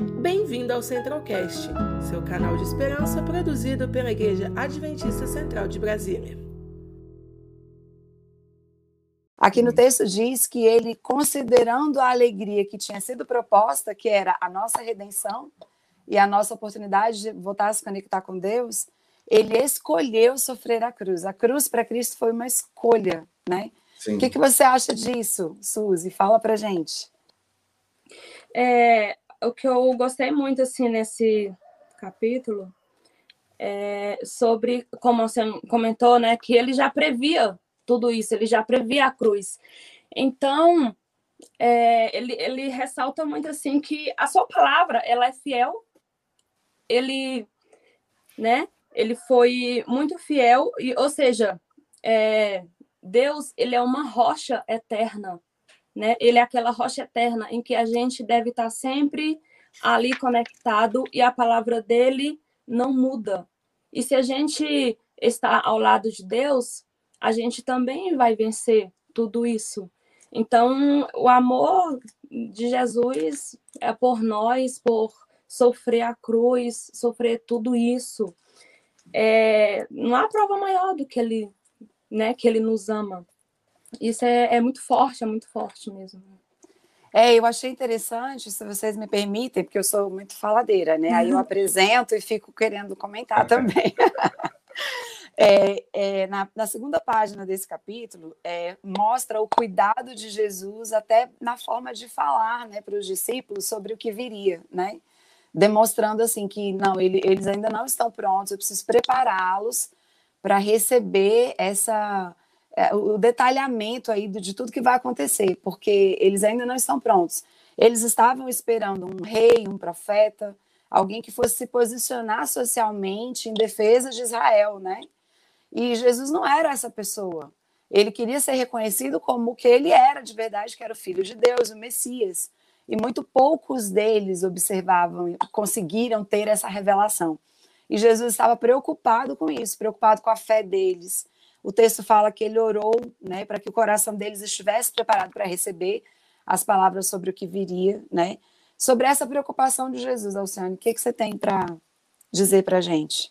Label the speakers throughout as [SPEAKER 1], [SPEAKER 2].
[SPEAKER 1] Bem-vindo ao Centralcast, seu canal de esperança produzido pela Igreja Adventista Central de Brasília.
[SPEAKER 2] Aqui no texto diz que ele, considerando a alegria que tinha sido proposta, que era a nossa redenção e a nossa oportunidade de voltar a se conectar com Deus, ele escolheu sofrer a cruz. A cruz para Cristo foi uma escolha, né? Sim. O que, que você acha disso, Suzy? Fala para gente.
[SPEAKER 3] É, o que eu gostei muito assim nesse capítulo é sobre como você comentou, né, que ele já previa tudo isso, ele já previa a cruz. Então, é, ele, ele ressalta muito assim que a sua palavra ela é fiel. Ele, né? Ele foi muito fiel e, ou seja, é, Deus ele é uma rocha eterna né? Ele é aquela rocha eterna em que a gente deve estar sempre ali conectado e a palavra dele não muda. E se a gente está ao lado de Deus, a gente também vai vencer tudo isso. Então, o amor de Jesus é por nós, por sofrer a cruz, sofrer tudo isso. É, não há prova maior do que ele, né, que ele nos ama. Isso é, é muito forte, é muito forte mesmo.
[SPEAKER 2] É, eu achei interessante, se vocês me permitem, porque eu sou muito faladeira, né? Aí eu uhum. apresento e fico querendo comentar também. é, é, na, na, segunda página desse capítulo, é, mostra o cuidado de Jesus até na forma de falar né, para os discípulos sobre o que viria, né? Demonstrando assim que não, ele, eles ainda não estão prontos, eu preciso prepará-los para receber essa é, o detalhamento aí de, tudo que vai acontecer, porque eles ainda não estão prontos. Eles estavam esperando um rei, um profeta, alguém que fosse se posicionar socialmente em defesa de Israel, né? E Jesus não era essa pessoa. Ele queria ser reconhecido como o que ele era de verdade, que era o filho de Deus, o Messias. E muito poucos deles observavam, conseguiram ter essa revelação. E Jesus estava preocupado com isso, preocupado com a fé deles, o texto fala que ele orou né, para que o coração deles estivesse preparado para receber as palavras sobre o que viria, né? Sobre essa preocupação de Jesus, Alciane, o que, que você tem para dizer para a gente?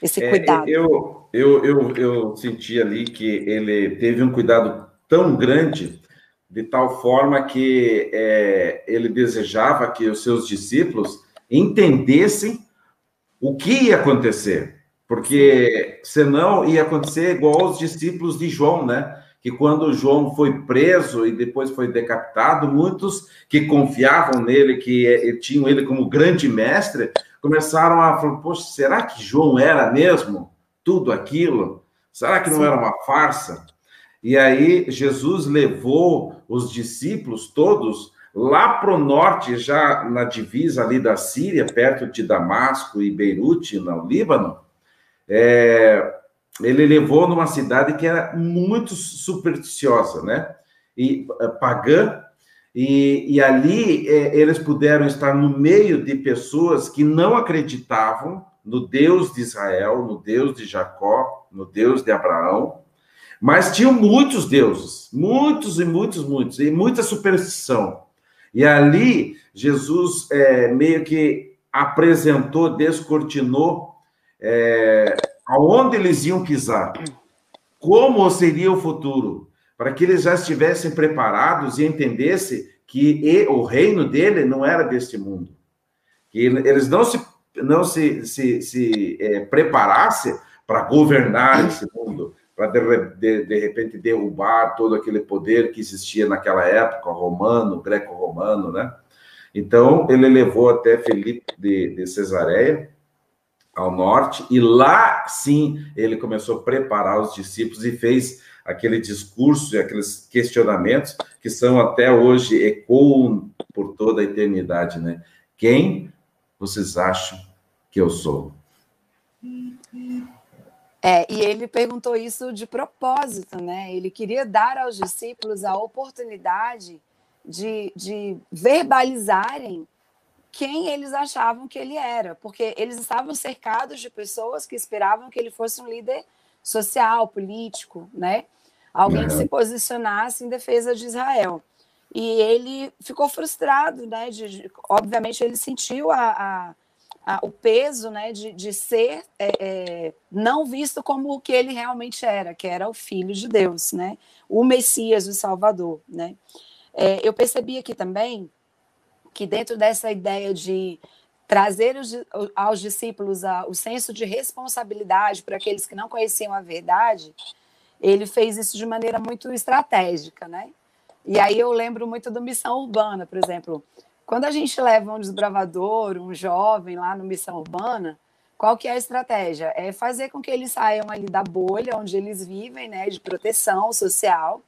[SPEAKER 2] Esse é, cuidado.
[SPEAKER 4] Eu, eu, eu, eu senti ali que ele teve um cuidado tão grande, de tal forma que é, ele desejava que os seus discípulos entendessem o que ia acontecer. Porque senão ia acontecer igual aos discípulos de João, né? Que quando João foi preso e depois foi decapitado, muitos que confiavam nele, que eh, tinham ele como grande mestre, começaram a falar: Poxa, será que João era mesmo tudo aquilo? Será que não Sim. era uma farsa? E aí Jesus levou os discípulos todos lá para o norte, já na divisa ali da Síria, perto de Damasco e Beirute, no Líbano, é, ele levou numa cidade que era muito supersticiosa, né? E é, pagã, e, e ali é, eles puderam estar no meio de pessoas que não acreditavam no Deus de Israel, no Deus de Jacó, no Deus de Abraão, mas tinham muitos deuses, muitos e muitos, muitos, e muita superstição. E ali Jesus é, meio que apresentou, descortinou é, aonde eles iam pisar, como seria o futuro, para que eles já estivessem preparados e entendessem que o reino dele não era deste mundo, que eles não se não se, se, se é, preparassem para governar esse mundo, para de, de, de, repente derrubar todo aquele poder que existia naquela época, romano, greco-romano, né? Então, ele levou até Felipe de, de Cesareia, ao norte, e lá sim ele começou a preparar os discípulos e fez aquele discurso e aqueles questionamentos que são até hoje ecoam por toda a eternidade, né? Quem vocês acham que eu sou?
[SPEAKER 2] É, e ele perguntou isso de propósito, né? Ele queria dar aos discípulos a oportunidade de, de verbalizarem quem eles achavam que ele era, porque eles estavam cercados de pessoas que esperavam que ele fosse um líder social, político, né? Alguém que se posicionasse em defesa de Israel. e ele ficou frustrado, né? De, obviamente ele sentiu a, a, a, o peso, né, de, de ser é, é, não visto como o que ele realmente era, que era o Filho de Deus, né? O Messias, o Salvador, né? É, eu percebi aqui também que dentro dessa ideia de trazer os, aos discípulos a, o senso de responsabilidade para aqueles que não conheciam a verdade, ele fez isso de maneira muito estratégica, né? E aí eu lembro muito do Missão Urbana, por exemplo. Quando a gente leva um desbravador, um jovem lá no Missão Urbana, qual que é a estratégia? É fazer com que eles saiam ali da bolha onde eles vivem, né, de proteção social,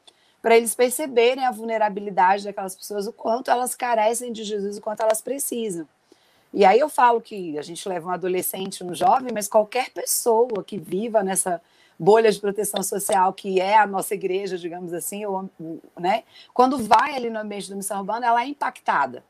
[SPEAKER 2] para eles perceberem a vulnerabilidade daquelas pessoas, o quanto elas carecem de Jesus, o quanto elas precisam. E aí eu falo que a gente leva um adolescente, um jovem, mas qualquer pessoa que viva nessa bolha de proteção social que é a nossa igreja, digamos assim, ou, né? Quando vai ali no ambiente da missão urbana, ela é impactada.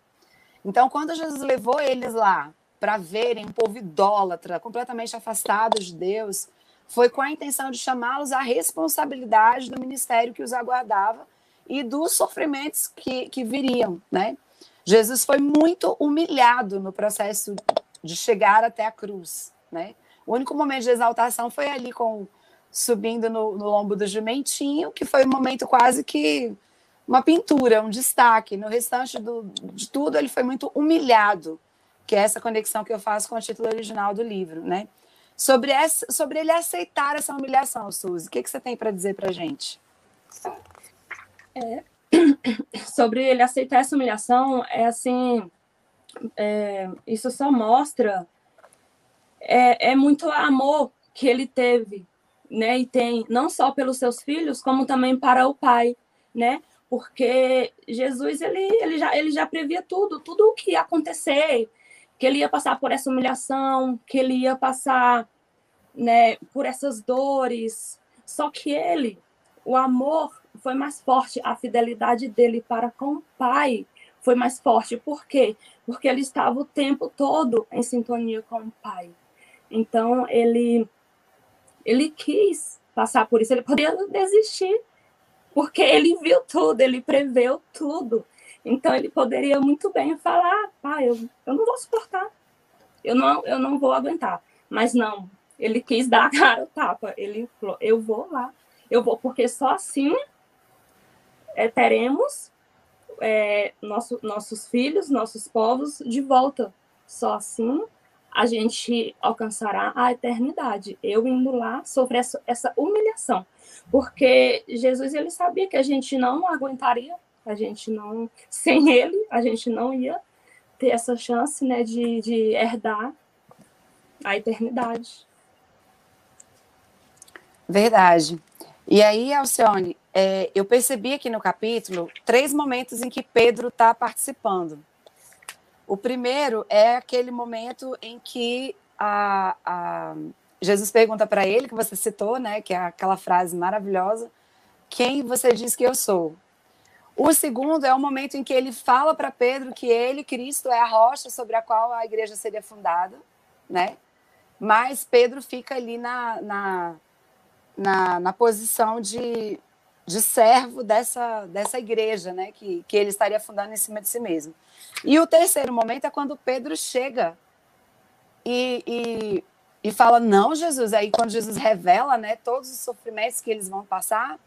[SPEAKER 2] Então, quando Jesus levou eles lá para verem um povo idólatra, completamente afastado de Deus, foi com a intenção de chamá-los à responsabilidade do ministério que os aguardava e dos sofrimentos que, que viriam, né? Jesus foi muito humilhado no processo de chegar até a cruz, né? O único momento de exaltação foi ali com subindo no, no lombo do jumentinho, que foi um momento quase que uma pintura, um destaque. No restante do, de tudo, ele foi muito humilhado, que é essa conexão que eu faço com o título original do livro, né? Sobre, essa, sobre ele aceitar essa humilhação, Suzy, o que, que você tem para dizer para gente?
[SPEAKER 3] É, sobre ele aceitar essa humilhação, é assim, é, isso só mostra é, é muito amor que ele teve né? E tem não só pelos seus filhos, como também para o Pai, né? Porque Jesus ele, ele, já, ele já previa tudo, tudo o que ia acontecer, que ele ia passar por essa humilhação, que ele ia passar, né, por essas dores. Só que ele, o amor foi mais forte, a fidelidade dele para com o Pai foi mais forte. Por quê? Porque ele estava o tempo todo em sintonia com o Pai. Então ele ele quis passar por isso, ele poderia desistir, porque ele viu tudo, ele preveu tudo. Então ele poderia muito bem falar, pai, eu, eu não vou suportar, eu não, eu não vou aguentar. Mas não, ele quis dar a cara o tapa. Ele falou, eu vou lá, eu vou, porque só assim é, teremos é, nosso, nossos filhos, nossos povos de volta. Só assim a gente alcançará a eternidade. Eu indo lá sofrer essa, essa humilhação, porque Jesus ele sabia que a gente não aguentaria, a gente não, sem ele, a gente não ia ter essa chance, né, de, de herdar a eternidade.
[SPEAKER 2] Verdade. E aí, Alcione, é, eu percebi aqui no capítulo três momentos em que Pedro está participando. O primeiro é aquele momento em que a, a Jesus pergunta para ele, que você citou, né, que é aquela frase maravilhosa: Quem você diz que eu sou? O segundo é o momento em que ele fala para Pedro que ele, Cristo, é a rocha sobre a qual a igreja seria fundada, né? Mas Pedro fica ali na, na, na, na posição de, de servo dessa, dessa igreja, né? Que, que ele estaria fundando em cima de si mesmo. E o terceiro momento é quando Pedro chega e, e, e fala: Não, Jesus. Aí, quando Jesus revela né, todos os sofrimentos que eles vão passar,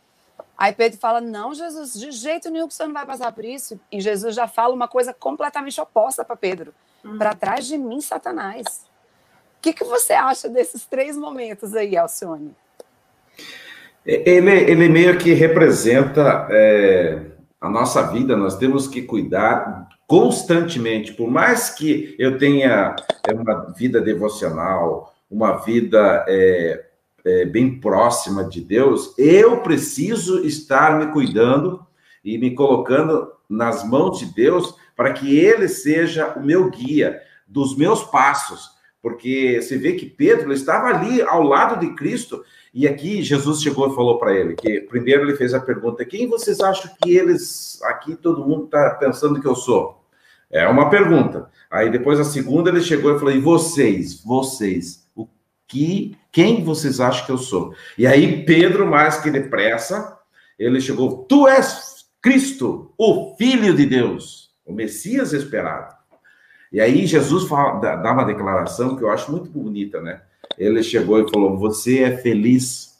[SPEAKER 2] aí Pedro fala: Não, Jesus, de jeito nenhum que você não vai passar por isso. E Jesus já fala uma coisa completamente oposta para Pedro: uhum. Para trás de mim, Satanás. O que, que você acha desses três momentos aí, Alcione?
[SPEAKER 4] Ele, ele meio que representa é, a nossa vida, nós temos que cuidar constantemente, por mais que eu tenha é, uma vida devocional, uma vida é, é, bem próxima de Deus, eu preciso estar me cuidando e me colocando nas mãos de Deus para que Ele seja o meu guia dos meus passos, porque você vê que Pedro estava ali ao lado de Cristo e aqui Jesus chegou e falou para ele que primeiro ele fez a pergunta: quem vocês acham que eles aqui todo mundo está pensando que eu sou? É uma pergunta. Aí depois a segunda ele chegou e falou: e vocês, vocês, que, quem vocês acham que eu sou? E aí Pedro mais que depressa ele chegou: tu és Cristo, o Filho de Deus, o Messias esperado. E aí Jesus fala, dá uma declaração que eu acho muito bonita, né? Ele chegou e falou: Você é feliz,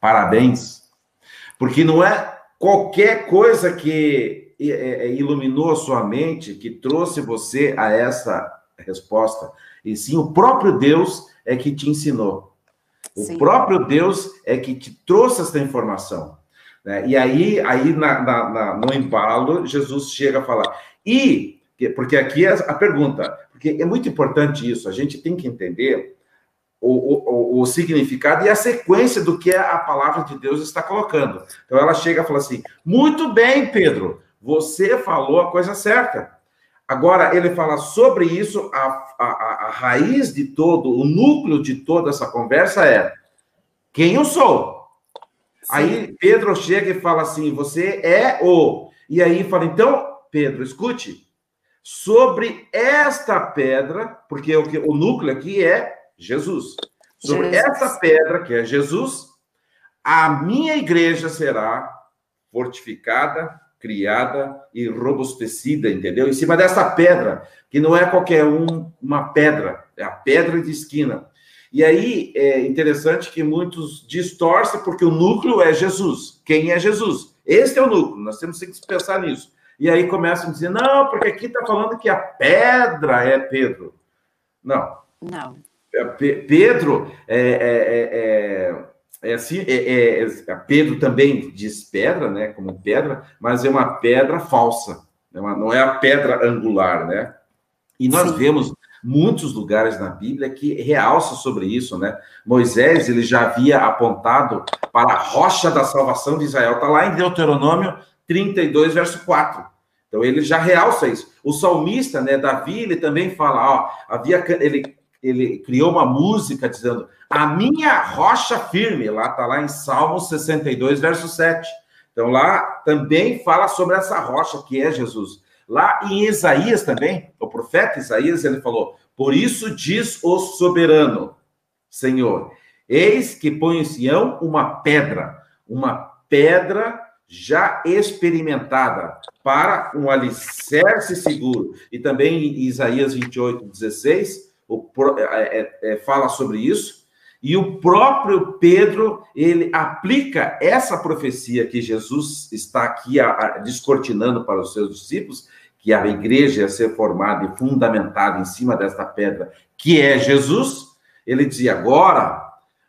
[SPEAKER 4] parabéns. Porque não é qualquer coisa que é, é, iluminou a sua mente, que trouxe você a essa resposta, e sim o próprio Deus é que te ensinou. O sim. próprio Deus é que te trouxe essa informação. Né? E aí, aí na, na, na, no embalo, Jesus chega a falar. E, porque aqui é a pergunta, porque é muito importante isso, a gente tem que entender o, o, o, significado e a sequência do que a palavra de Deus está colocando. Então ela chega e fala assim: muito bem, Pedro, você falou a coisa certa. Agora ele fala sobre isso, a, a, a raiz de todo, o núcleo de toda essa conversa é quem eu sou. Sim. Aí Pedro chega e fala assim: você é o. E aí fala, então, Pedro, escute, sobre esta pedra, porque o, o núcleo aqui é Jesus. Sobre Jesus. essa pedra, que é Jesus, a minha igreja será fortificada, criada e robustecida, entendeu? Em cima dessa pedra, que não é qualquer um, uma pedra, é a pedra de esquina. E aí é interessante que muitos distorcem porque o núcleo é Jesus. Quem é Jesus? Este é o núcleo, nós temos que pensar nisso. E aí começam a dizer, não, porque aqui está falando que a pedra é Pedro. Não.
[SPEAKER 2] Não.
[SPEAKER 4] É, Pedro é, é, é, é assim, é, é, Pedro também diz pedra, né? Como pedra, mas é uma pedra falsa, não é a pedra angular, né? E nós Sim. vemos muitos lugares na Bíblia que realçam sobre isso, né? Moisés ele já havia apontado para a rocha da salvação de Israel, está lá em Deuteronômio 32, verso 4. Então ele já realça isso. O salmista, né, Davi, ele também fala, ó, havia ele ele criou uma música dizendo: A minha rocha firme, lá está lá em Salmo 62, verso 7. Então lá também fala sobre essa rocha que é Jesus. Lá em Isaías também, o profeta Isaías, ele falou: Por isso diz o soberano, Senhor, eis que põe em Sião uma pedra, uma pedra já experimentada para um alicerce seguro. E também em Isaías 28, 16, o, é, é, é, fala sobre isso, e o próprio Pedro, ele aplica essa profecia que Jesus está aqui a, a, descortinando para os seus discípulos, que a igreja ia ser formada e fundamentada em cima desta pedra, que é Jesus. Ele dizia: agora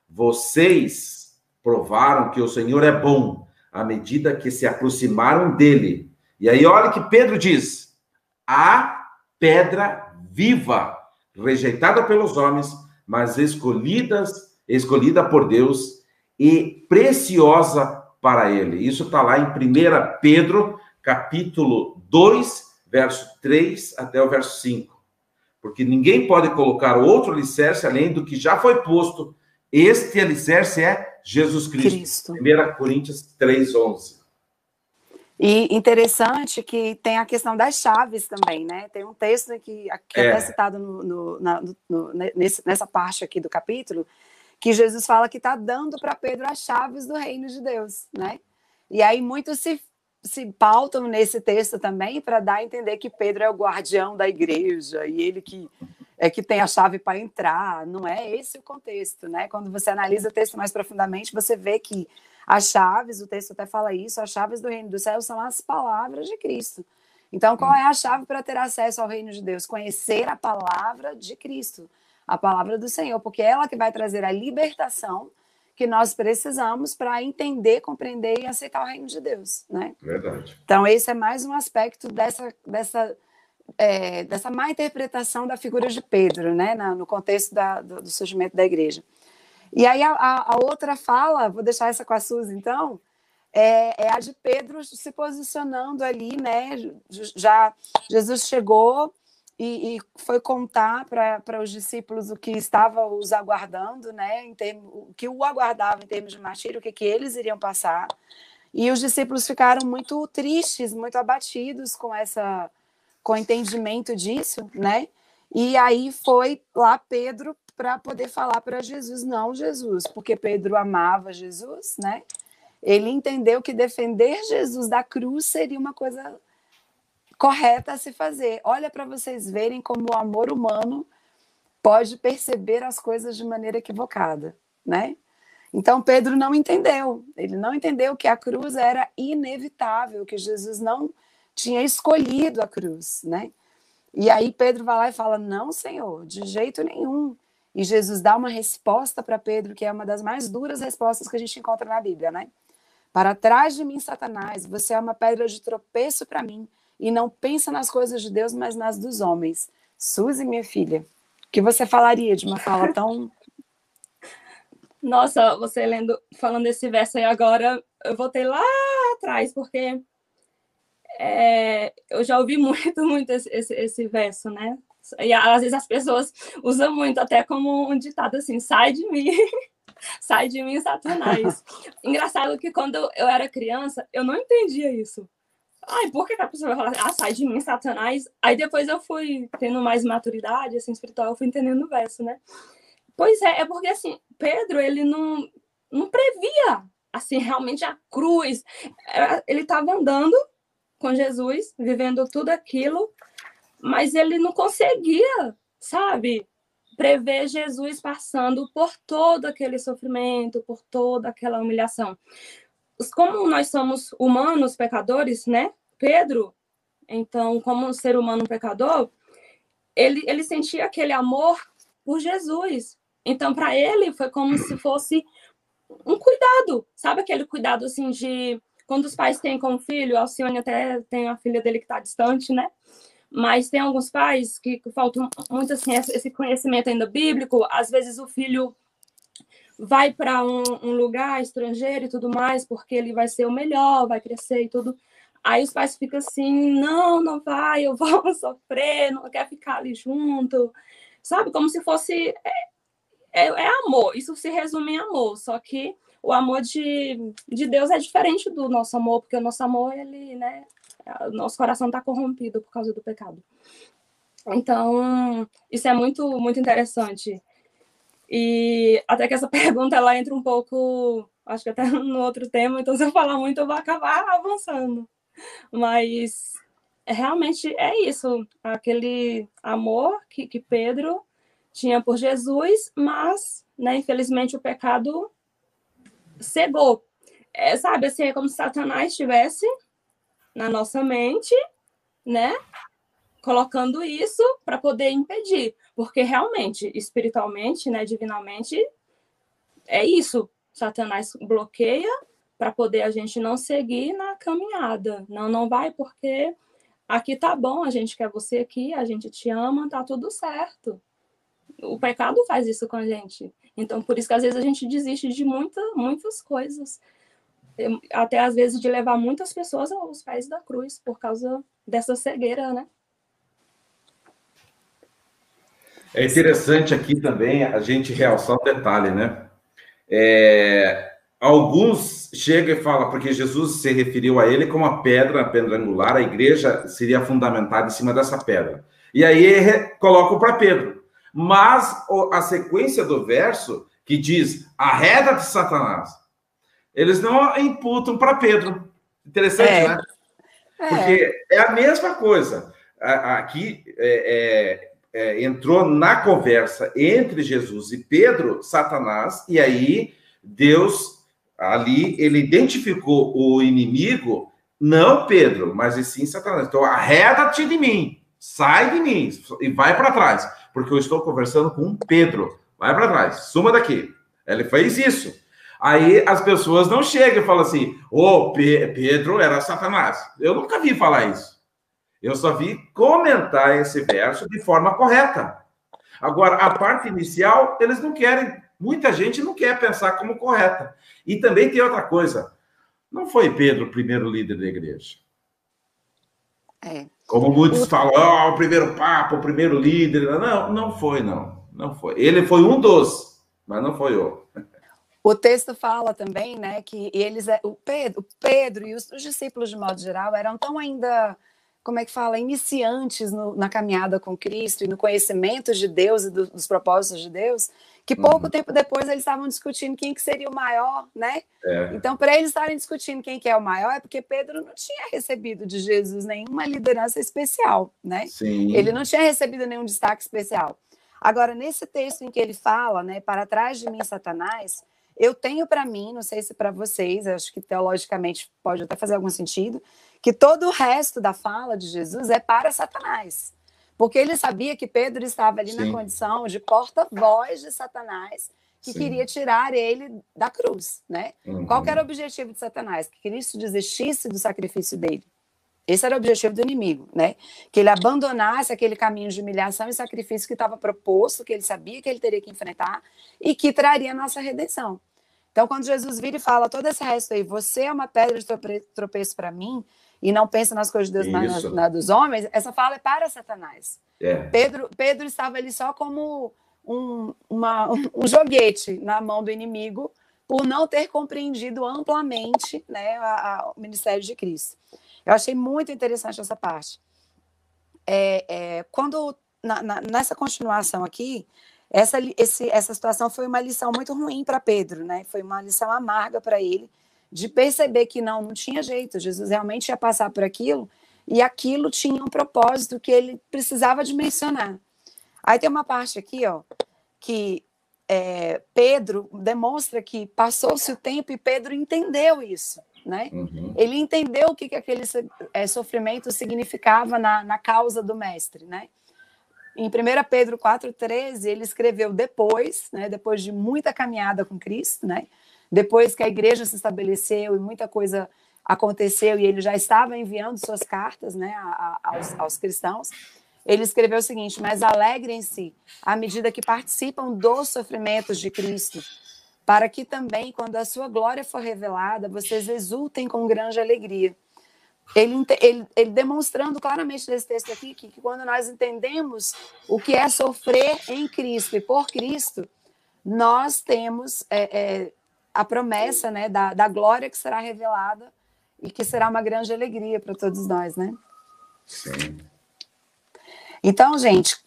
[SPEAKER 4] vocês provaram que o Senhor é bom à medida que se aproximaram dele. E aí, olha que Pedro diz: a pedra viva rejeitada pelos homens, mas escolhidas, escolhida por Deus e preciosa para ele. Isso está lá em 1 Pedro, capítulo 2, verso 3 até o verso 5. Porque ninguém pode colocar outro alicerce além do que já foi posto. Este alicerce é Jesus Cristo. Cristo. 1 Coríntios 3, 11.
[SPEAKER 2] E interessante que tem a questão das chaves também, né? Tem um texto que, que é. até citado no, no, na, no, nesse, nessa parte aqui do capítulo, que Jesus fala que está dando para Pedro as chaves do reino de Deus, né? E aí muitos se, se pautam nesse texto também para dar a entender que Pedro é o guardião da igreja e ele que é que tem a chave para entrar. Não é esse o contexto, né? Quando você analisa o texto mais profundamente, você vê que as chaves, o texto até fala isso, as chaves do reino do céu são as palavras de Cristo. Então, qual é a chave para ter acesso ao reino de Deus? Conhecer a palavra de Cristo, a palavra do Senhor, porque é ela que vai trazer a libertação que nós precisamos para entender, compreender e aceitar o reino de Deus, né?
[SPEAKER 4] Verdade.
[SPEAKER 2] Então, esse é mais um aspecto dessa, dessa, é, dessa má interpretação da figura de Pedro, né? Na, no contexto da, do, do surgimento da igreja. E aí a, a, outra fala, vou deixar essa com a Suzy então, é, é, a de Pedro se posicionando ali, né? Já Jesus chegou e, e foi contar para os discípulos o que estava os aguardando, né? Em termo, o que o aguardava em termos de martírio, o que, que eles iriam passar. E os discípulos ficaram muito tristes, muito abatidos com essa com o entendimento disso, né? E aí foi lá Pedro para poder falar para Jesus, não Jesus, porque Pedro amava Jesus, né? Ele entendeu que defender Jesus da cruz seria uma coisa correta a se fazer. Olha para vocês verem como o amor humano pode perceber as coisas de maneira equivocada, né? Então Pedro não entendeu. Ele não entendeu que a cruz era inevitável, que Jesus não tinha escolhido a cruz, né? E aí Pedro vai lá e fala: "Não, Senhor, de jeito nenhum". E Jesus dá uma resposta para Pedro, que é uma das mais duras respostas que a gente encontra na Bíblia, né? Para trás de mim, Satanás, você é uma pedra de tropeço para mim, e não pensa nas coisas de Deus, mas nas dos homens. Suzy, minha filha, o que você falaria de uma fala tão
[SPEAKER 3] nossa, você lendo, falando desse verso aí agora, eu voltei lá atrás, porque é, eu já ouvi muito, muito esse, esse, esse, verso, né? E às vezes as pessoas usam muito até como um ditado assim, sai de mim, sai de mim, Satanás. Engraçado que quando eu era criança, eu não entendia isso. Ai, por que a pessoa vai falar, ah, sai de mim, Satanás? Aí depois eu fui tendo mais maturidade, assim, espiritual, eu fui entendendo o verso, né? Pois é, é porque assim, Pedro, ele não, não previa assim realmente a cruz. Ele estava andando com Jesus, vivendo tudo aquilo, mas ele não conseguia, sabe, prever Jesus passando por todo aquele sofrimento, por toda aquela humilhação. Como nós somos humanos pecadores, né? Pedro, então, como um ser humano pecador, ele, ele sentia aquele amor por Jesus, então, para ele, foi como se fosse um cuidado, sabe aquele cuidado assim de quando os pais têm com o filho, Alcione até tem a filha dele que está distante, né? Mas tem alguns pais que, faltam muito assim esse conhecimento ainda bíblico. Às vezes o filho vai para um, um, lugar estrangeiro e tudo mais, porque ele vai ser o melhor, vai crescer e tudo. Aí os pais ficam assim, não, não vai, eu vou sofrer, não quer ficar ali junto, sabe? Como se fosse é, é, é amor, isso se resume em amor, só que o amor de, de Deus é diferente do nosso amor, porque o nosso amor, ele, né, nosso coração está corrompido por causa do pecado. Então, isso é muito, muito interessante. E até que essa pergunta ela entra um pouco, acho que até no outro tema, então se eu falar muito eu vou acabar avançando. Mas realmente é isso, aquele amor que, que Pedro tinha por Jesus, mas, né, infelizmente, o pecado cegou. É, sabe, assim, é como se Satanás estivesse na nossa mente, né, colocando isso para poder impedir, porque realmente, espiritualmente, né, divinamente, é isso. Satanás bloqueia para poder a gente não seguir na caminhada. Não, não vai porque aqui tá bom, a gente quer você aqui, a gente te ama, tá tudo certo o pecado faz isso com a gente. Então, por isso que às vezes a gente desiste de muita, muitas coisas. Até às vezes de levar muitas pessoas aos pés da cruz por causa dessa cegueira, né?
[SPEAKER 4] É interessante aqui também a gente realçar um detalhe, né? É, alguns chegam e falam, porque Jesus se referiu a ele como a pedra, a pedra angular, a igreja seria fundamentada em cima dessa pedra. E aí colocam para Pedro. Mas a sequência do verso que diz arreda de Satanás, eles não imputam para Pedro. Interessante, é. né? É. Porque é a mesma coisa. Aqui é, é, é, entrou na conversa entre Jesus e Pedro, Satanás, e aí Deus ali ele identificou o inimigo, não Pedro, mas e sim Satanás. Então arreda-te de mim, sai de mim e vai para trás porque eu estou conversando com Pedro. Vai para trás, suma daqui. Ele fez isso. Aí as pessoas não chegam e falam assim: Ô, oh, Pedro era Satanás. Eu nunca vi falar isso. Eu só vi comentar esse verso de forma correta. Agora, a parte inicial, eles não querem, muita gente não quer pensar como correta. E também tem outra coisa: não foi Pedro o primeiro líder da igreja. É. Como muitos falam, oh, o primeiro papa, o primeiro líder. Não, não foi, não. Não foi. Ele foi um dos, mas não foi o.
[SPEAKER 2] O texto fala também, né, que eles, é, o Pedro, o Pedro e os, os discípulos de modo geral eram tão ainda como é que fala, iniciantes no, na caminhada com Cristo e no conhecimento de Deus e do, dos propósitos de Deus, que pouco uhum. tempo depois eles estavam discutindo quem que seria o maior, né? É. Então, para eles estarem discutindo quem que é o maior, é porque Pedro não tinha recebido de Jesus nenhuma liderança especial, né? Sim. Ele não tinha recebido nenhum destaque especial. Agora, nesse texto em que ele fala, né, para trás de mim, Satanás, eu tenho para mim, não sei se para vocês, acho que teologicamente pode até fazer algum sentido, que todo o resto da fala de Jesus é para Satanás. Porque ele sabia que Pedro estava ali Sim. na condição de porta-voz de Satanás, que Sim. queria tirar ele da cruz, né? Uhum. Qual era o objetivo de Satanás? Que Cristo desistisse do sacrifício dele. Esse era o objetivo do inimigo, né? Que ele abandonasse aquele caminho de humilhação e sacrifício que estava proposto, que ele sabia que ele teria que enfrentar e que traria a nossa redenção. Então, quando Jesus vira e fala todo esse resto aí, você é uma pedra de tropeço para mim, e não pensa nas coisas de Deus, mas na, na, dos homens, essa fala é para Satanás. É. Pedro, Pedro estava ali só como um, uma, um joguete na mão do inimigo por não ter compreendido amplamente né, a, a, o ministério de Cristo. Eu achei muito interessante essa parte. É, é, quando na, na, nessa continuação aqui, essa, esse, essa situação foi uma lição muito ruim para Pedro, né? Foi uma lição amarga para ele, de perceber que não, não tinha jeito, Jesus realmente ia passar por aquilo, e aquilo tinha um propósito que ele precisava dimensionar. Aí tem uma parte aqui, ó, que é, Pedro demonstra que passou-se o tempo e Pedro entendeu isso, né? Uhum. Ele entendeu o que, que aquele é, sofrimento significava na, na causa do mestre, né? Em 1 Pedro 4,13, ele escreveu depois, né, depois de muita caminhada com Cristo, né, depois que a igreja se estabeleceu e muita coisa aconteceu e ele já estava enviando suas cartas né, aos, aos cristãos, ele escreveu o seguinte: Mas alegrem-se à medida que participam dos sofrimentos de Cristo, para que também, quando a sua glória for revelada, vocês exultem com grande alegria. Ele, ele, ele demonstrando claramente nesse texto aqui que, que quando nós entendemos o que é sofrer em Cristo e por Cristo, nós temos é, é, a promessa né, da, da glória que será revelada e que será uma grande alegria para todos nós, né? Sim. Então, gente,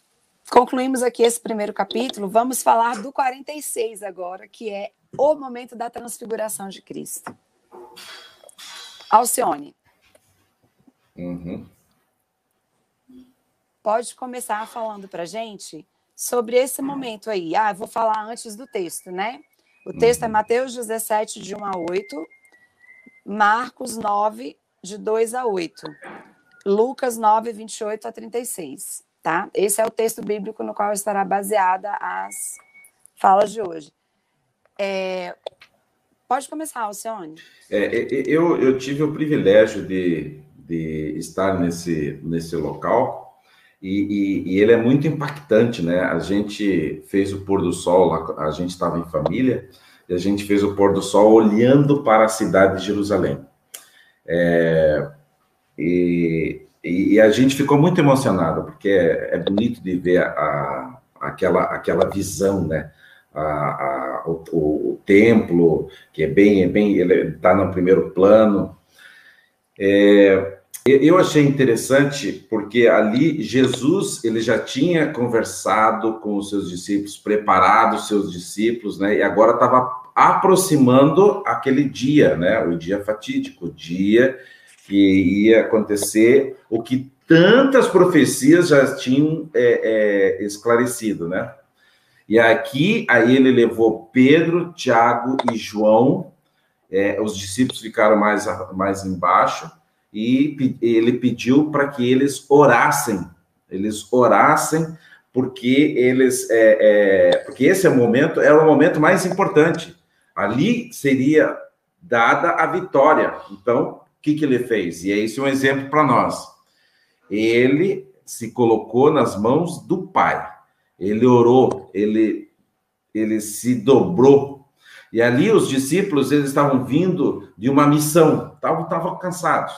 [SPEAKER 2] concluímos aqui esse primeiro capítulo. Vamos falar do 46 agora, que é o momento da transfiguração de Cristo. Alcione. Uhum. Pode começar falando para gente sobre esse momento aí. Ah, vou falar antes do texto, né? O texto é uhum. é Mateus 17, de 1 a 8, Marcos 9, de 2 a 8, Lucas 9, 28 a 36. Tá? Esse é o texto bíblico no qual estará baseada as falas de hoje. É... Pode começar, Alcione.
[SPEAKER 4] É, eu, eu tive o privilégio de, de estar nesse, nesse local e, e, e, ele é muito impactante, né? A gente fez o pôr do sol, a gente estava em família, e a gente fez o pôr do sol olhando para a cidade de Jerusalém. É, e, e, a gente ficou muito emocionado, porque é, é bonito de ver a, aquela, aquela visão, né? A, a, o, o, templo, que é bem, é bem ele está no primeiro plano. É, eu achei interessante porque ali Jesus ele já tinha conversado com os seus discípulos, preparado os seus discípulos, né? E agora estava aproximando aquele dia, né? O dia fatídico, o dia que ia acontecer o que tantas profecias já tinham é, é, esclarecido, né? E aqui aí ele levou Pedro, Tiago e João. É, os discípulos ficaram mais mais embaixo e ele pediu para que eles orassem, eles orassem, porque eles, é, é, porque esse é o momento, era o momento mais importante. Ali seria dada a vitória. Então, o que, que ele fez? E é isso um exemplo para nós. Ele se colocou nas mãos do Pai. Ele orou, ele, ele se dobrou. E ali os discípulos eles estavam vindo de uma missão, estavam, estavam cansados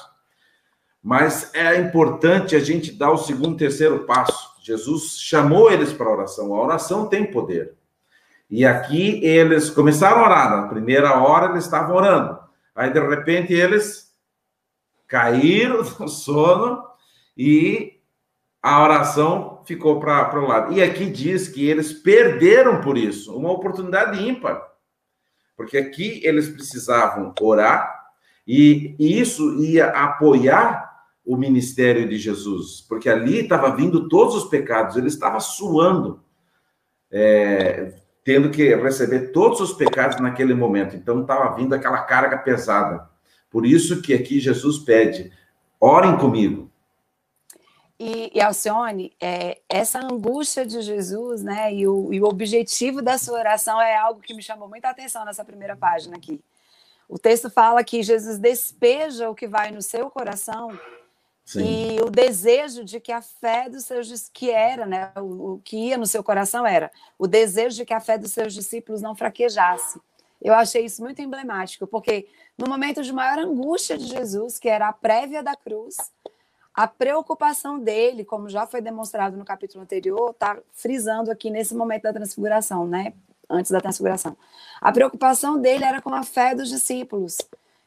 [SPEAKER 4] mas é importante a gente dar o segundo, terceiro passo. Jesus chamou eles para a oração. A oração tem poder. E aqui eles começaram a orar. Na primeira hora eles estavam orando. Aí de repente eles caíram no sono e a oração ficou para o lado. E aqui diz que eles perderam por isso, uma oportunidade ímpar. Porque aqui eles precisavam orar, e, e isso ia apoiar o ministério de Jesus, porque ali estava vindo todos os pecados, ele estava suando, é, tendo que receber todos os pecados naquele momento. Então estava vindo aquela carga pesada. Por isso que aqui Jesus pede: orem comigo.
[SPEAKER 2] E, e Alcione, é, essa angústia de Jesus, né, e o, e o objetivo da sua oração é algo que me chamou muita atenção nessa primeira página aqui. O texto fala que Jesus despeja o que vai no seu coração Sim. e o desejo de que a fé dos seus que era, né, o, o, que ia no seu coração era o desejo de que a fé dos seus discípulos não fraquejasse. Eu achei isso muito emblemático, porque no momento de maior angústia de Jesus, que era a prévia da cruz, a preocupação dele, como já foi demonstrado no capítulo anterior, está frisando aqui nesse momento da transfiguração, né? Antes da transfiguração. A preocupação dele era com a fé dos discípulos,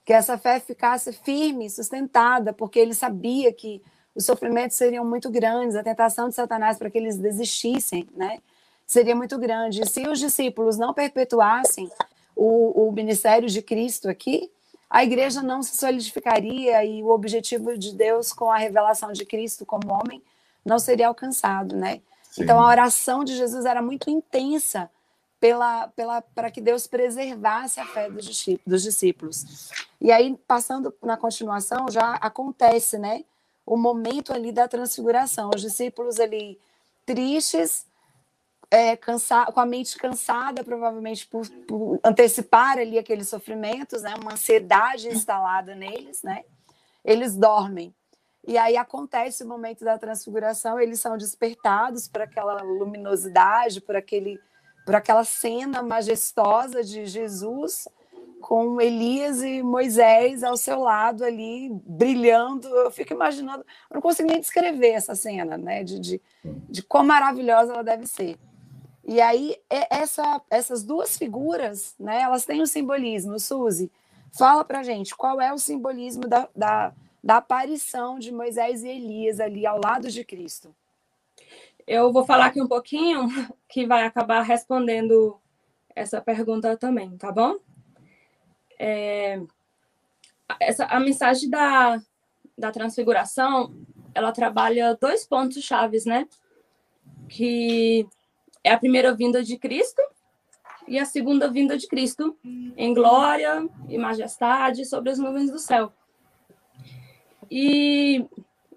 [SPEAKER 2] que essa fé ficasse firme, sustentada, porque ele sabia que os sofrimentos seriam muito grandes, a tentação de Satanás para que eles desistissem, né? Seria muito grande. E se os discípulos não perpetuassem o, o ministério de Cristo aqui, a igreja não se solidificaria e o objetivo de Deus com a revelação de Cristo como homem não seria alcançado, né? Sim. Então a oração de Jesus era muito intensa pela, pela para que Deus preservasse a fé dos, discípulos. E aí passando na continuação já acontece, né? O momento ali da transfiguração, os discípulos ali tristes, é, com a mente cansada, provavelmente por, por, antecipar ali aqueles sofrimentos, né? Uma ansiedade instalada neles, né? Eles dormem. E aí acontece o momento da transfiguração, eles são despertados por aquela luminosidade, por aquele por aquela cena majestosa de Jesus com Elias e Moisés ao seu lado ali, brilhando. Eu fico imaginando, eu não consigo nem descrever essa cena, né? De, de, de quão maravilhosa ela deve ser. E aí, essa, essas duas figuras, né, elas têm um simbolismo. Suzy, fala para gente qual é o simbolismo da, da, da aparição de Moisés e Elias ali ao lado de Cristo.
[SPEAKER 3] Eu vou falar aqui um pouquinho que vai acabar respondendo essa pergunta também, tá bom? É, essa, a mensagem da, da transfiguração, ela trabalha dois pontos chaves, né? Que é a primeira vinda de Cristo e a segunda vinda de Cristo em glória e majestade sobre as nuvens do céu. E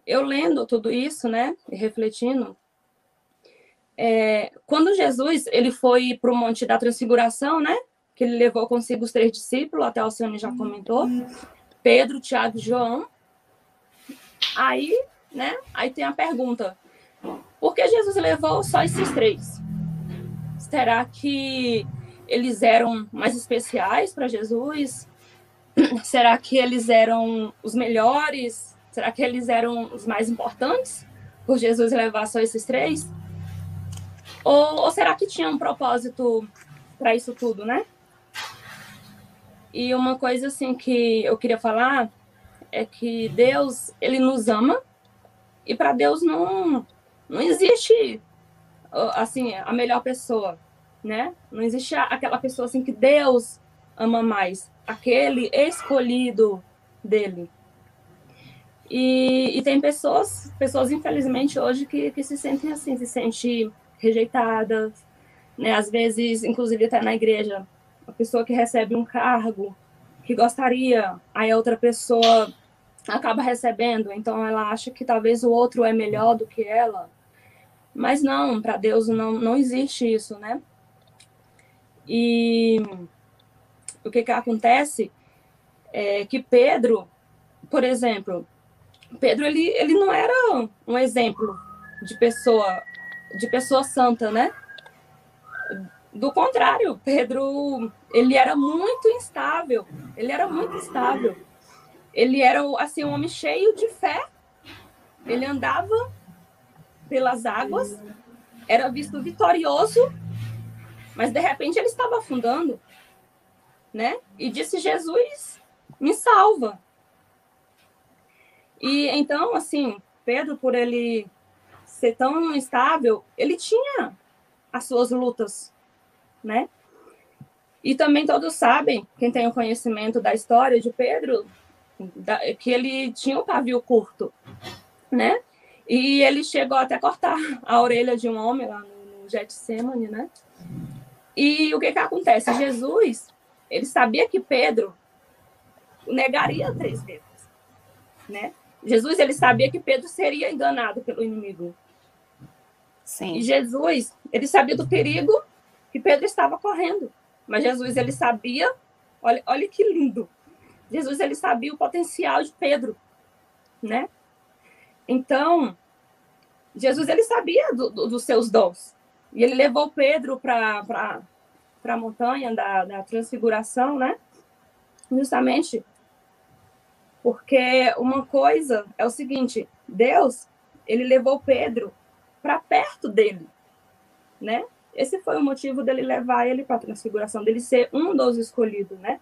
[SPEAKER 3] eu lendo tudo isso, né, e refletindo, é, quando Jesus ele foi para o Monte da Transfiguração, né, que ele levou consigo os três discípulos, até o senhor já comentou, Pedro, Tiago e João. Aí, né, aí tem a pergunta: por que Jesus levou só esses três? Será que eles eram mais especiais para Jesus? Será que eles eram os melhores? Será que eles eram os mais importantes? Por Jesus levar só esses três? Ou, ou será que tinha um propósito para isso tudo, né? E uma coisa assim que eu queria falar é que Deus, ele nos ama e para Deus não não existe assim a melhor pessoa né? Não existe aquela pessoa assim que Deus ama mais, aquele escolhido dele. E, e tem pessoas, pessoas infelizmente hoje que, que se sentem assim, se sentem rejeitadas, né? Às vezes, inclusive até na igreja, a pessoa que recebe um cargo que gostaria, aí a outra pessoa acaba recebendo, então ela acha que talvez o outro é melhor do que ela. Mas não, para Deus não, não existe isso, né? E o que, que acontece é que Pedro, por exemplo, Pedro ele, ele não era um exemplo de pessoa de pessoa santa, né? Do contrário, Pedro ele era muito instável, ele era muito instável. Ele era assim um homem cheio de fé. Ele andava pelas águas, era visto vitorioso mas de repente ele estava afundando, né? E disse: Jesus, me salva. E então, assim, Pedro, por ele ser tão instável, ele tinha as suas lutas, né? E também todos sabem, quem tem o conhecimento da história de Pedro, que ele tinha o pavio curto, né? E ele chegou até cortar a orelha de um homem lá no, no Getsemane, né? E o que que acontece? Jesus, ele sabia que Pedro negaria três vezes, né? Jesus, ele sabia que Pedro seria enganado pelo inimigo.
[SPEAKER 2] Sim.
[SPEAKER 3] E Jesus, ele sabia do perigo que Pedro estava correndo. Mas Jesus, ele sabia, olha, olha que lindo. Jesus, ele sabia o potencial de Pedro, né? Então, Jesus, ele sabia do, do, dos seus dons. E ele levou Pedro para a montanha da, da transfiguração, né? Justamente porque uma coisa é o seguinte, Deus, ele levou Pedro para perto dele, né? Esse foi o motivo dele levar ele para a transfiguração, dele ser um dos escolhidos, né?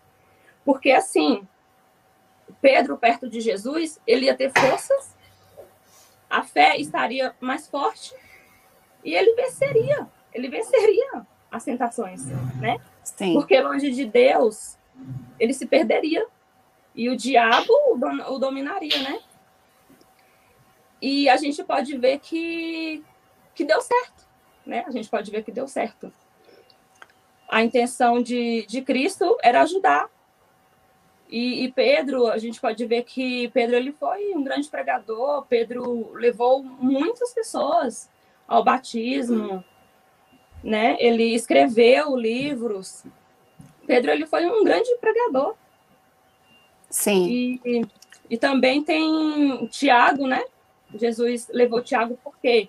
[SPEAKER 3] Porque assim, Pedro perto de Jesus, ele ia ter forças, a fé estaria mais forte e ele venceria, ele venceria as tentações, né?
[SPEAKER 2] Sim.
[SPEAKER 3] Porque longe de Deus, ele se perderia e o diabo o dominaria, né? E a gente pode ver que, que deu certo, né? A gente pode ver que deu certo. A intenção de, de Cristo era ajudar. E, e Pedro, a gente pode ver que Pedro ele foi um grande pregador. Pedro levou muitas pessoas ao batismo, né? Ele escreveu livros. Pedro ele foi um grande pregador.
[SPEAKER 2] Sim.
[SPEAKER 3] E, e também tem Tiago, né? Jesus levou Tiago por quê?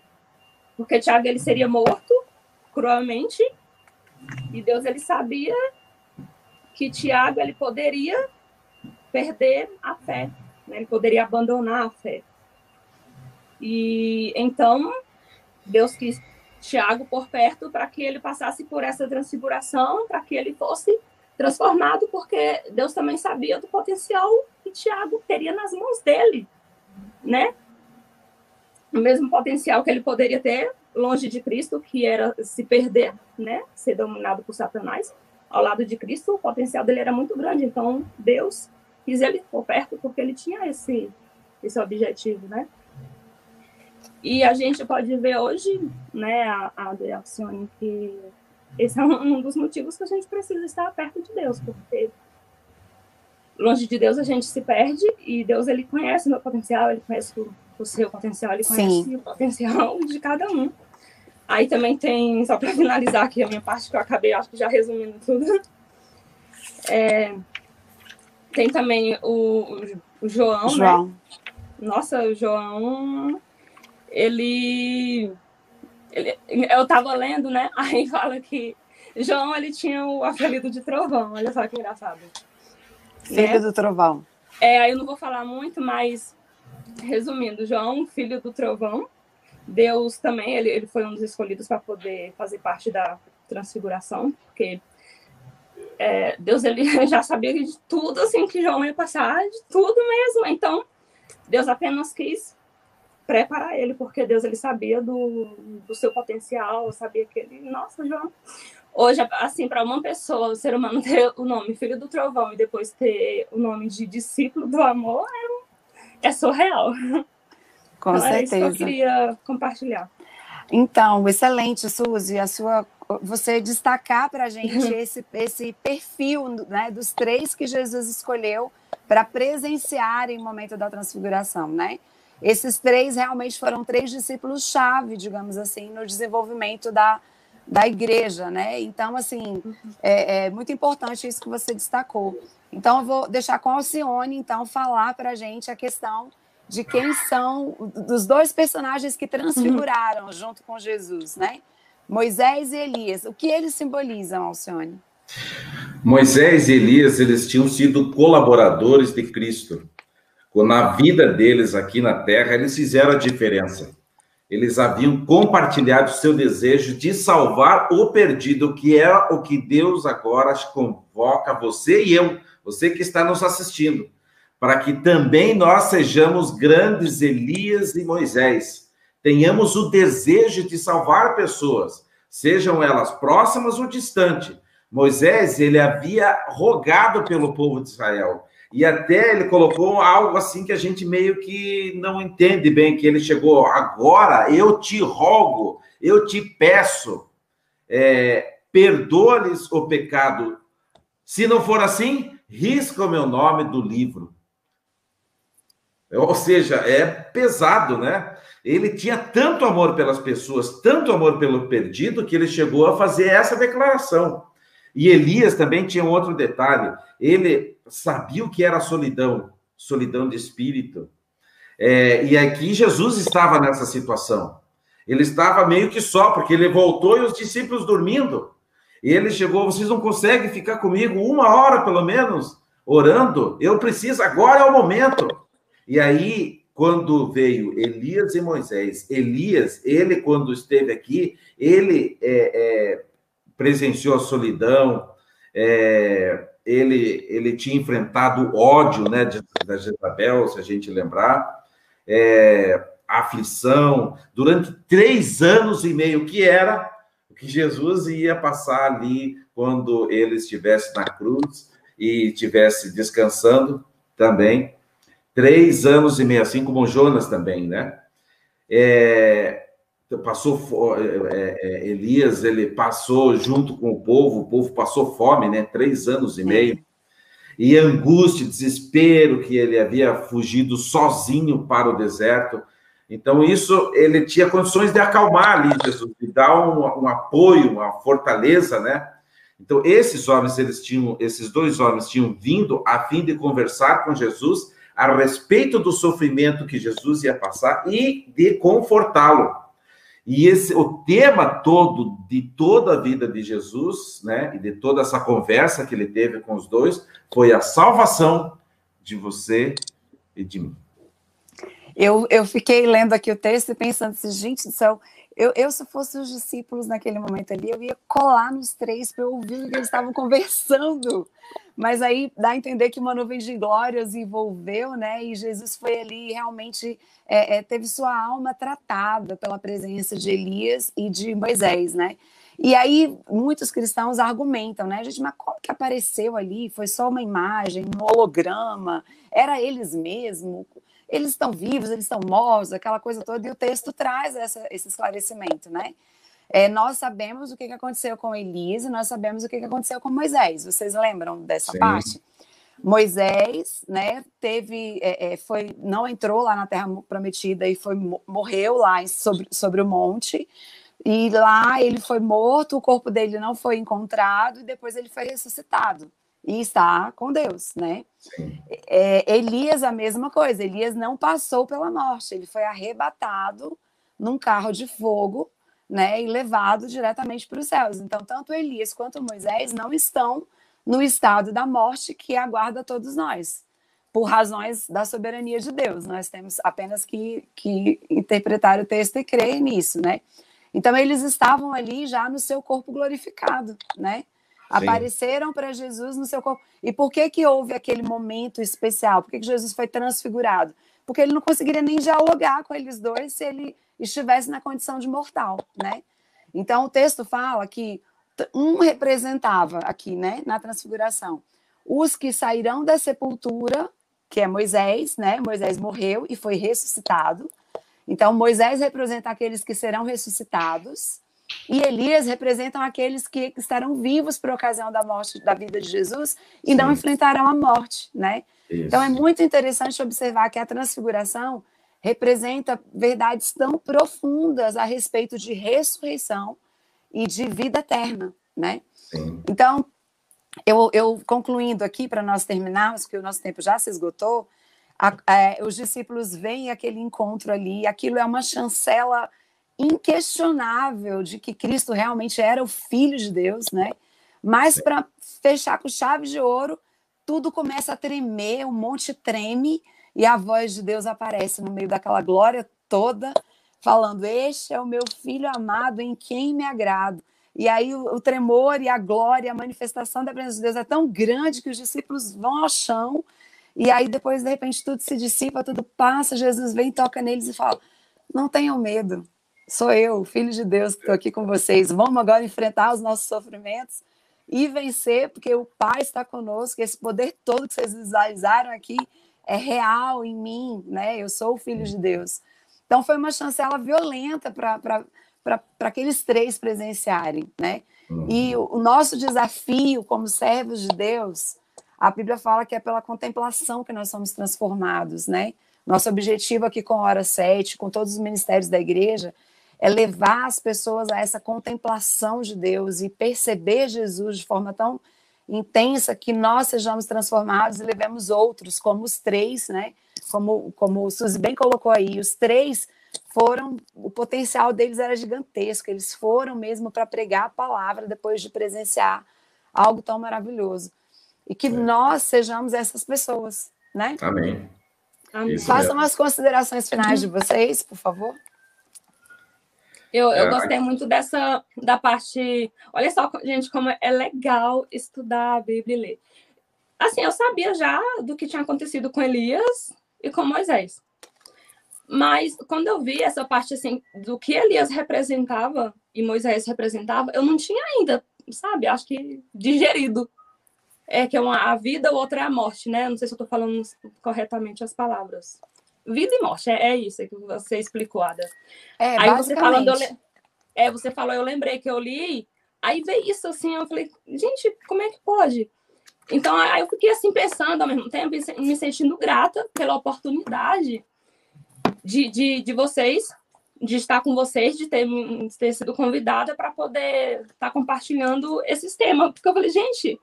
[SPEAKER 3] Porque Tiago ele seria morto cruelmente e Deus ele sabia que Tiago ele poderia perder a fé, né? ele poderia abandonar a fé. E então Deus quis Tiago por perto para que ele passasse por essa transfiguração, para que ele fosse transformado, porque Deus também sabia do potencial que Tiago teria nas mãos dele, né? O mesmo potencial que ele poderia ter longe de Cristo, que era se perder, né? Ser dominado por Satanás. Ao lado de Cristo, o potencial dele era muito grande. Então, Deus quis ele por perto porque ele tinha esse, esse objetivo, né? E a gente pode ver hoje, né, a, a que esse é um, dos motivos que a gente precisa estar perto de Deus, porque longe de Deus a gente se perde e Deus ele conhece o meu potencial, ele conhece o, o seu potencial, ele conhece Sim. o potencial de cada um. Aí também tem, só para finalizar aqui a minha parte que eu acabei, acho que já resumindo tudo. É, tem também o, o João, né? João, né? Nossa, o João, ele ele, eu estava lendo, né? Aí fala que João ele tinha o apelido de Trovão. Olha só que engraçado.
[SPEAKER 2] Filho né? do Trovão.
[SPEAKER 3] É, aí eu não vou falar muito, mas resumindo, João, filho do Trovão. Deus também, ele, ele foi um dos escolhidos para poder fazer parte da transfiguração, porque é, Deus ele já sabia de tudo assim que João ia passar, de tudo mesmo. Então, Deus apenas quis preparar ele, porque Deus ele sabia do, do seu potencial, sabia que ele, nossa, João. Hoje, assim, para uma pessoa, o ser humano ter o nome Filho do Trovão e depois ter o nome de discípulo do amor é, é surreal.
[SPEAKER 2] Com então, certeza. É isso que
[SPEAKER 3] eu queria compartilhar.
[SPEAKER 2] Então, excelente, Suzy, a sua você destacar para a gente esse, esse perfil né, dos três que Jesus escolheu para presenciar em momento da transfiguração, né? Esses três realmente foram três discípulos-chave, digamos assim, no desenvolvimento da, da igreja, né? Então, assim, é, é, muito importante isso que você destacou. Então, eu vou deixar com a Alcione, então, falar para a gente a questão de quem são dos dois personagens que transfiguraram uhum. junto com Jesus, né? Moisés e Elias. O que eles simbolizam, Alcione?
[SPEAKER 4] Moisés e Elias, eles tinham sido colaboradores de Cristo na vida deles aqui na Terra, eles fizeram a diferença. Eles haviam compartilhado o seu desejo de salvar o perdido, que é o que Deus agora convoca você e eu, você que está nos assistindo, para que também nós sejamos grandes Elias e Moisés. Tenhamos o desejo de salvar pessoas, sejam elas próximas ou distantes. Moisés, ele havia rogado pelo povo de Israel. E até ele colocou algo assim que a gente meio que não entende bem, que ele chegou, agora eu te rogo, eu te peço, é, perdoa-lhes o pecado. Se não for assim, risca o meu nome do livro. Ou seja, é pesado, né? Ele tinha tanto amor pelas pessoas, tanto amor pelo perdido, que ele chegou a fazer essa declaração. E Elias também tinha um outro detalhe: ele sabia o que era solidão, solidão de espírito. É, e aqui Jesus estava nessa situação. Ele estava meio que só, porque ele voltou e os discípulos dormindo. E ele chegou, vocês não conseguem ficar comigo uma hora pelo menos, orando? Eu preciso, agora é o momento. E aí, quando veio Elias e Moisés, Elias, ele, quando esteve aqui, ele é, é, presenciou a solidão, é, ele, ele tinha enfrentado ódio né, da Jezabel, se a gente lembrar, é, aflição, durante três anos e meio, que era o que Jesus ia passar ali quando ele estivesse na cruz e estivesse descansando também. Três anos e meio, assim como Jonas também, né? É, passou é, é, Elias, ele passou junto com o povo, o povo passou fome, né? Três anos e meio. E angústia, desespero, que ele havia fugido sozinho para o deserto. Então, isso ele tinha condições de acalmar ali Jesus, de dar um, um apoio, uma fortaleza, né? Então, esses homens, eles tinham, esses dois homens tinham vindo a fim de conversar com Jesus a respeito do sofrimento que Jesus ia passar e de confortá-lo. E esse, o tema todo de toda a vida de Jesus, né, e de toda essa conversa que ele teve com os dois, foi a salvação de você e de mim.
[SPEAKER 2] Eu, eu fiquei lendo aqui o texto e pensando assim, gente do céu, eu, eu, se fosse os discípulos naquele momento ali, eu ia colar nos três para ouvir o que eles estavam conversando. Mas aí dá a entender que uma nuvem de glórias envolveu, né? E Jesus foi ali realmente é, é, teve sua alma tratada pela presença de Elias e de Moisés, né? E aí muitos cristãos argumentam, né? Gente, mas como que apareceu ali? Foi só uma imagem, um holograma? Era eles mesmos? Eles estão vivos, eles estão mortos, aquela coisa toda. E o texto traz essa, esse esclarecimento, né? É, nós sabemos o que, aconteceu com Elias e nós sabemos o que, que aconteceu com Moisés. Vocês lembram dessa Sim. parte? Moisés, né, teve, é, é, foi, não entrou lá na Terra Prometida e foi morreu lá sobre, sobre o monte. E lá ele foi morto, o corpo dele não foi encontrado e depois ele foi ressuscitado e está com Deus, né? É, Elias a mesma coisa. Elias não passou pela morte, ele foi arrebatado num carro de fogo, né, e levado diretamente para os céus. Então, tanto Elias quanto Moisés não estão no estado da morte que aguarda todos nós, por razões da soberania de Deus. Nós temos apenas que, que interpretar o texto e crer nisso, né? Então eles estavam ali já no seu corpo glorificado, né? Apareceram para Jesus no seu corpo. E por que que houve aquele momento especial? Por que, que Jesus foi transfigurado? Porque ele não conseguiria nem dialogar com eles dois se ele estivesse na condição de mortal, né? Então o texto fala que um representava aqui, né, na transfiguração, os que sairão da sepultura, que é Moisés, né? Moisés morreu e foi ressuscitado. Então, Moisés representa aqueles que serão ressuscitados, e Elias representam aqueles que estarão vivos por ocasião da morte da vida de Jesus e Sim. não enfrentarão a morte, né? Isso. Então é muito interessante observar que a transfiguração representa verdades tão profundas a respeito de ressurreição e de vida eterna, né? Sim. Então, eu, eu concluindo aqui para nós terminarmos, porque o nosso tempo já se esgotou, a, a, os discípulos veem aquele encontro ali, aquilo é uma chancela inquestionável de que Cristo realmente era o Filho de Deus, né? Mas para fechar com chave de ouro, tudo começa a tremer, o monte treme e a voz de Deus aparece no meio daquela glória toda falando: Este é o meu filho amado em quem me agrado. E aí o, o, tremor e a glória, a manifestação da presença de Deus é tão grande que os discípulos vão ao chão E aí depois, de repente, tudo se dissipa, tudo passa, Jesus vem, toca neles e fala: não tenham medo, sou eu, filho de Deus, que estou aqui com vocês. Vamos agora enfrentar os nossos sofrimentos e vencer, porque o Pai está conosco, esse poder todo que vocês visualizaram aqui é real em mim, né? Eu sou o filho de Deus. Então foi uma chancela violenta para aqueles três presenciarem, né? Uhum. E o, o nosso desafio como servos de Deus, a Bíblia fala que é pela contemplação que nós somos transformados, né? Nosso objetivo aqui com a Hora 7, com todos os ministérios da igreja, é levar as pessoas a essa contemplação de Deus e perceber Jesus de forma tão intensa que nós sejamos transformados e levemos outros, como os três, né? Como, como o Suzy bem colocou aí, os três foram, o potencial deles era gigantesco, eles foram mesmo para pregar a palavra depois de presenciar algo tão maravilhoso. E que é. nós sejamos essas pessoas, né?
[SPEAKER 4] Amém.
[SPEAKER 2] Amém. Façam as considerações finais de vocês, por favor.
[SPEAKER 3] Eu, eu é, gostei muito dessa da parte. Olha só, gente, como é legal estudar a Bíblia e ler. Assim, eu sabia já do que tinha acontecido com Elias e com Moisés. Mas quando eu vi essa parte assim do que Elias representava e Moisés representava, eu não tinha ainda, sabe? Acho que digerido. É que é uma, a vida, o outro é a morte, né? Não sei se eu estou falando corretamente as palavras. Vida e morte, é, é isso que você explicou, Ada.
[SPEAKER 2] É, aí você falando, eu,
[SPEAKER 3] é, você falou, eu lembrei que eu li, aí veio isso assim, eu falei, gente, como é que pode? Então, aí eu fiquei assim pensando ao mesmo tempo, me sentindo grata pela oportunidade de, de, de vocês, de estar com vocês, de ter, de ter sido convidada para poder estar compartilhando esses temas. Porque eu falei, gente,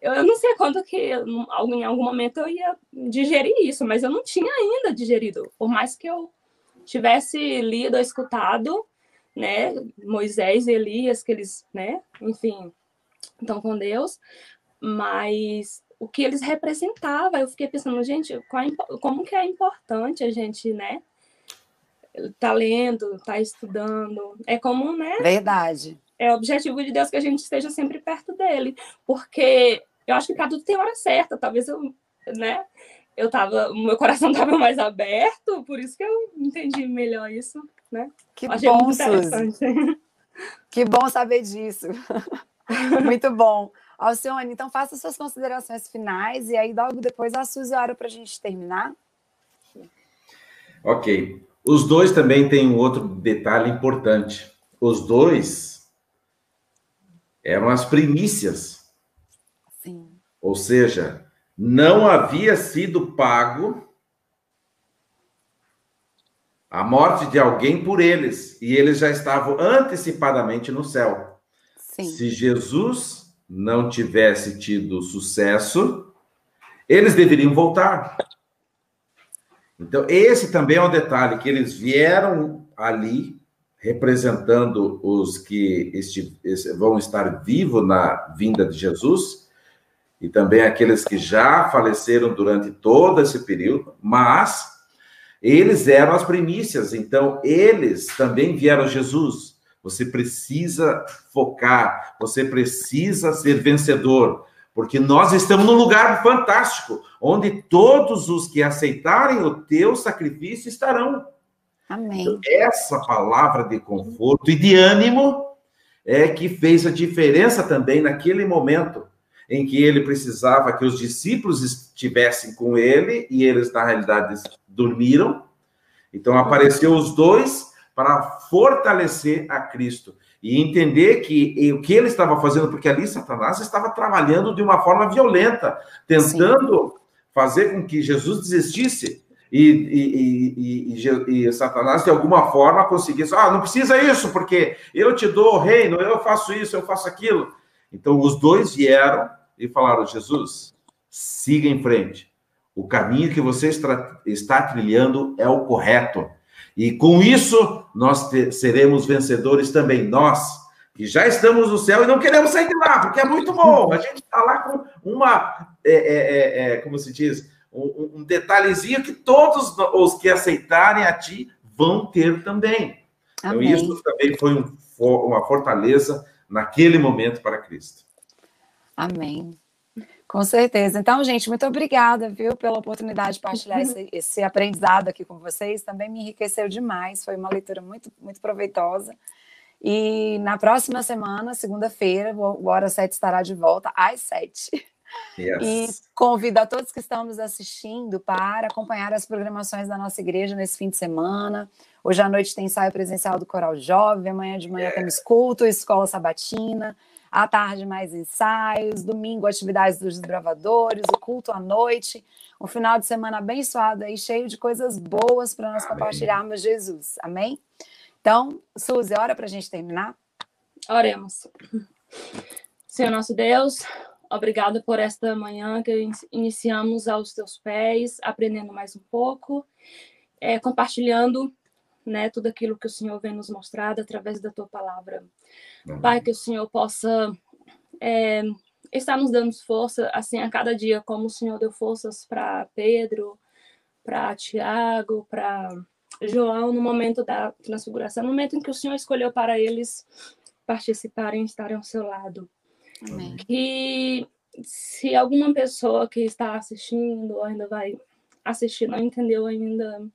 [SPEAKER 3] eu, não sei quando que em algum momento eu ia digerir isso, mas eu não tinha ainda digerido. Por mais que eu tivesse lido ou escutado, né, Moisés e Elias, que eles, né, enfim, estão com Deus, mas o que eles representavam, eu fiquei pensando, gente, é, como que é importante a gente, né, tá lendo, tá estudando, é como, né?
[SPEAKER 2] Verdade.
[SPEAKER 3] É o objetivo de Deus que a gente esteja sempre perto dele, porque eu acho que para tudo tem hora certa. Talvez eu, né? Eu tava, o meu coração estava mais aberto, por isso que eu entendi melhor isso, né?
[SPEAKER 2] Que Achei bom, Suzy. Que bom saber disso. muito bom. Alcione, então faça suas considerações finais e aí logo depois a Suzy ora para a gente terminar.
[SPEAKER 4] Ok. Os dois também têm um outro detalhe importante. Os dois eram as primícias ou seja, não havia sido pago a morte de alguém por eles, e eles já estavam antecipadamente no céu. Sim. Se Jesus não tivesse tido sucesso, eles deveriam voltar. Então, esse também é um detalhe, que eles vieram ali representando os que vão estar vivos na vinda de Jesus, e também aqueles que já faleceram durante todo esse período, mas eles eram as primícias, então eles também vieram Jesus. Você precisa focar, você precisa ser vencedor, porque nós estamos num lugar fantástico, onde todos os que aceitarem o teu sacrifício estarão.
[SPEAKER 2] Amém. Então,
[SPEAKER 4] essa palavra de conforto e de ânimo é que fez a diferença também naquele momento em que ele precisava que os discípulos estivessem com ele e eles, na realidade, dormiram. Então, apareceu os dois para fortalecer a Cristo e entender que o que ele estava fazendo, porque ali Satanás estava trabalhando de uma forma violenta, tentando Sim. fazer com que Jesus desistisse. E, e, e, e, Satanás, de alguma forma, conseguisse, ah, não precisa isso, porque eu te dou o reino, eu faço isso, eu faço aquilo. Então, os dois vieram e falaram: Jesus, siga em frente. O caminho que você está trilhando é o correto. E com isso, nós seremos vencedores também. Nós, que já estamos no céu e não queremos sair de lá, porque é muito bom. A gente está lá com uma, é, é, é, é, como se diz, um, um, detalhezinho que todos os que aceitarem a ti vão ter também. Então, isso também foi um, uma fortaleza naquele momento para Cristo.
[SPEAKER 2] Amém. Com certeza. Então, gente, muito obrigada, viu, pela oportunidade de partilhar esse, esse, aprendizado aqui com vocês. Também me enriqueceu demais. Foi uma leitura muito, muito proveitosa. E na próxima semana, segunda-feira, o Hora 7 estará de volta às 7. Yes. E convido a todos que estão nos assistindo para acompanhar as programações da nossa igreja nesse fim de semana. Hoje à noite tem ensaio presencial do Coral Jovem, amanhã de manhã yeah. temos culto, escola sabatina, à tarde mais ensaios, domingo atividades dos desbravadores, o culto à noite, um final de semana abençoado aí, cheio de coisas boas para nós Amém. compartilharmos Jesus. Amém? Então, Suzy, hora para a gente terminar?
[SPEAKER 3] Oremos. Senhor nosso Deus, obrigado por esta manhã que iniciamos aos teus pés, aprendendo mais um pouco, é, compartilhando né, tudo aquilo que o Senhor vem nos mostrado através da tua palavra. Uhum. Pai, que o Senhor possa é, estar nos dando força, assim, a cada dia, como o Senhor deu forças para Pedro, para Tiago, para João, no momento da transfiguração, no momento em que o Senhor escolheu para eles participarem, estarem ao seu lado. Amém. Que se alguma pessoa que está assistindo ou ainda vai assistir não entendeu ainda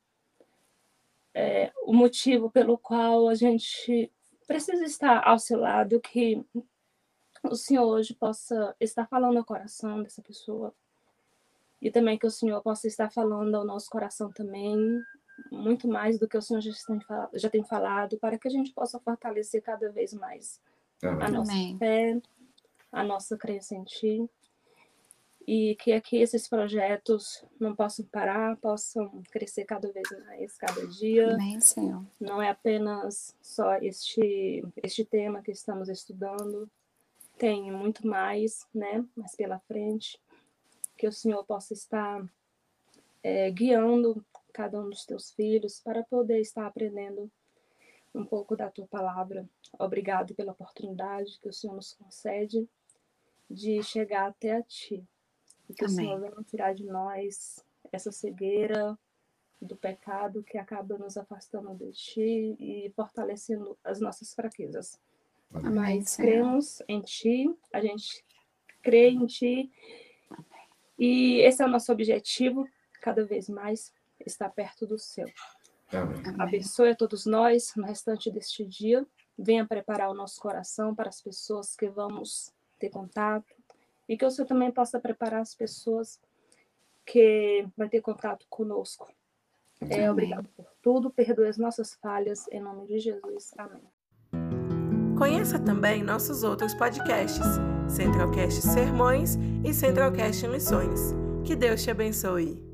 [SPEAKER 3] é, o motivo pelo qual a gente precisa estar ao seu lado, que o Senhor hoje possa estar falando ao coração dessa pessoa e também que o Senhor possa estar falando ao nosso coração também, muito mais do que o Senhor já tem falado, para que a gente possa fortalecer cada vez mais Amém. a nossa Amém. fé, a nossa crença em Ti e que aqui esses projetos não possam parar, possam crescer cada vez mais, cada dia.
[SPEAKER 2] Amém, Senhor.
[SPEAKER 3] Não é apenas só este, este tema que estamos estudando, tem muito mais, né? Mais pela frente, que o Senhor possa estar é, guiando cada um dos teus filhos para poder estar aprendendo um pouco da tua palavra. Obrigado pela oportunidade que o Senhor nos concede de chegar até a ti. E que Amém. o Senhor venha tirar de nós essa cegueira do pecado que acaba nos afastando de Ti e fortalecendo as nossas fraquezas. Amém, Mas Senhor. cremos em Ti, a gente crê em Ti. Amém. E esse é o nosso objetivo, cada vez mais, estar perto do Céu. Amém. Abençoe a todos nós no restante deste dia. Venha preparar o nosso coração para as pessoas que vamos ter contato, e que o Senhor também possa preparar as pessoas que vai ter contato conosco. É, obrigado por tudo, perdoe as nossas falhas, em nome de Jesus. Amém.
[SPEAKER 1] Conheça também nossos outros podcasts, Centralcast Sermões e Centralcast Missões. Que Deus te abençoe.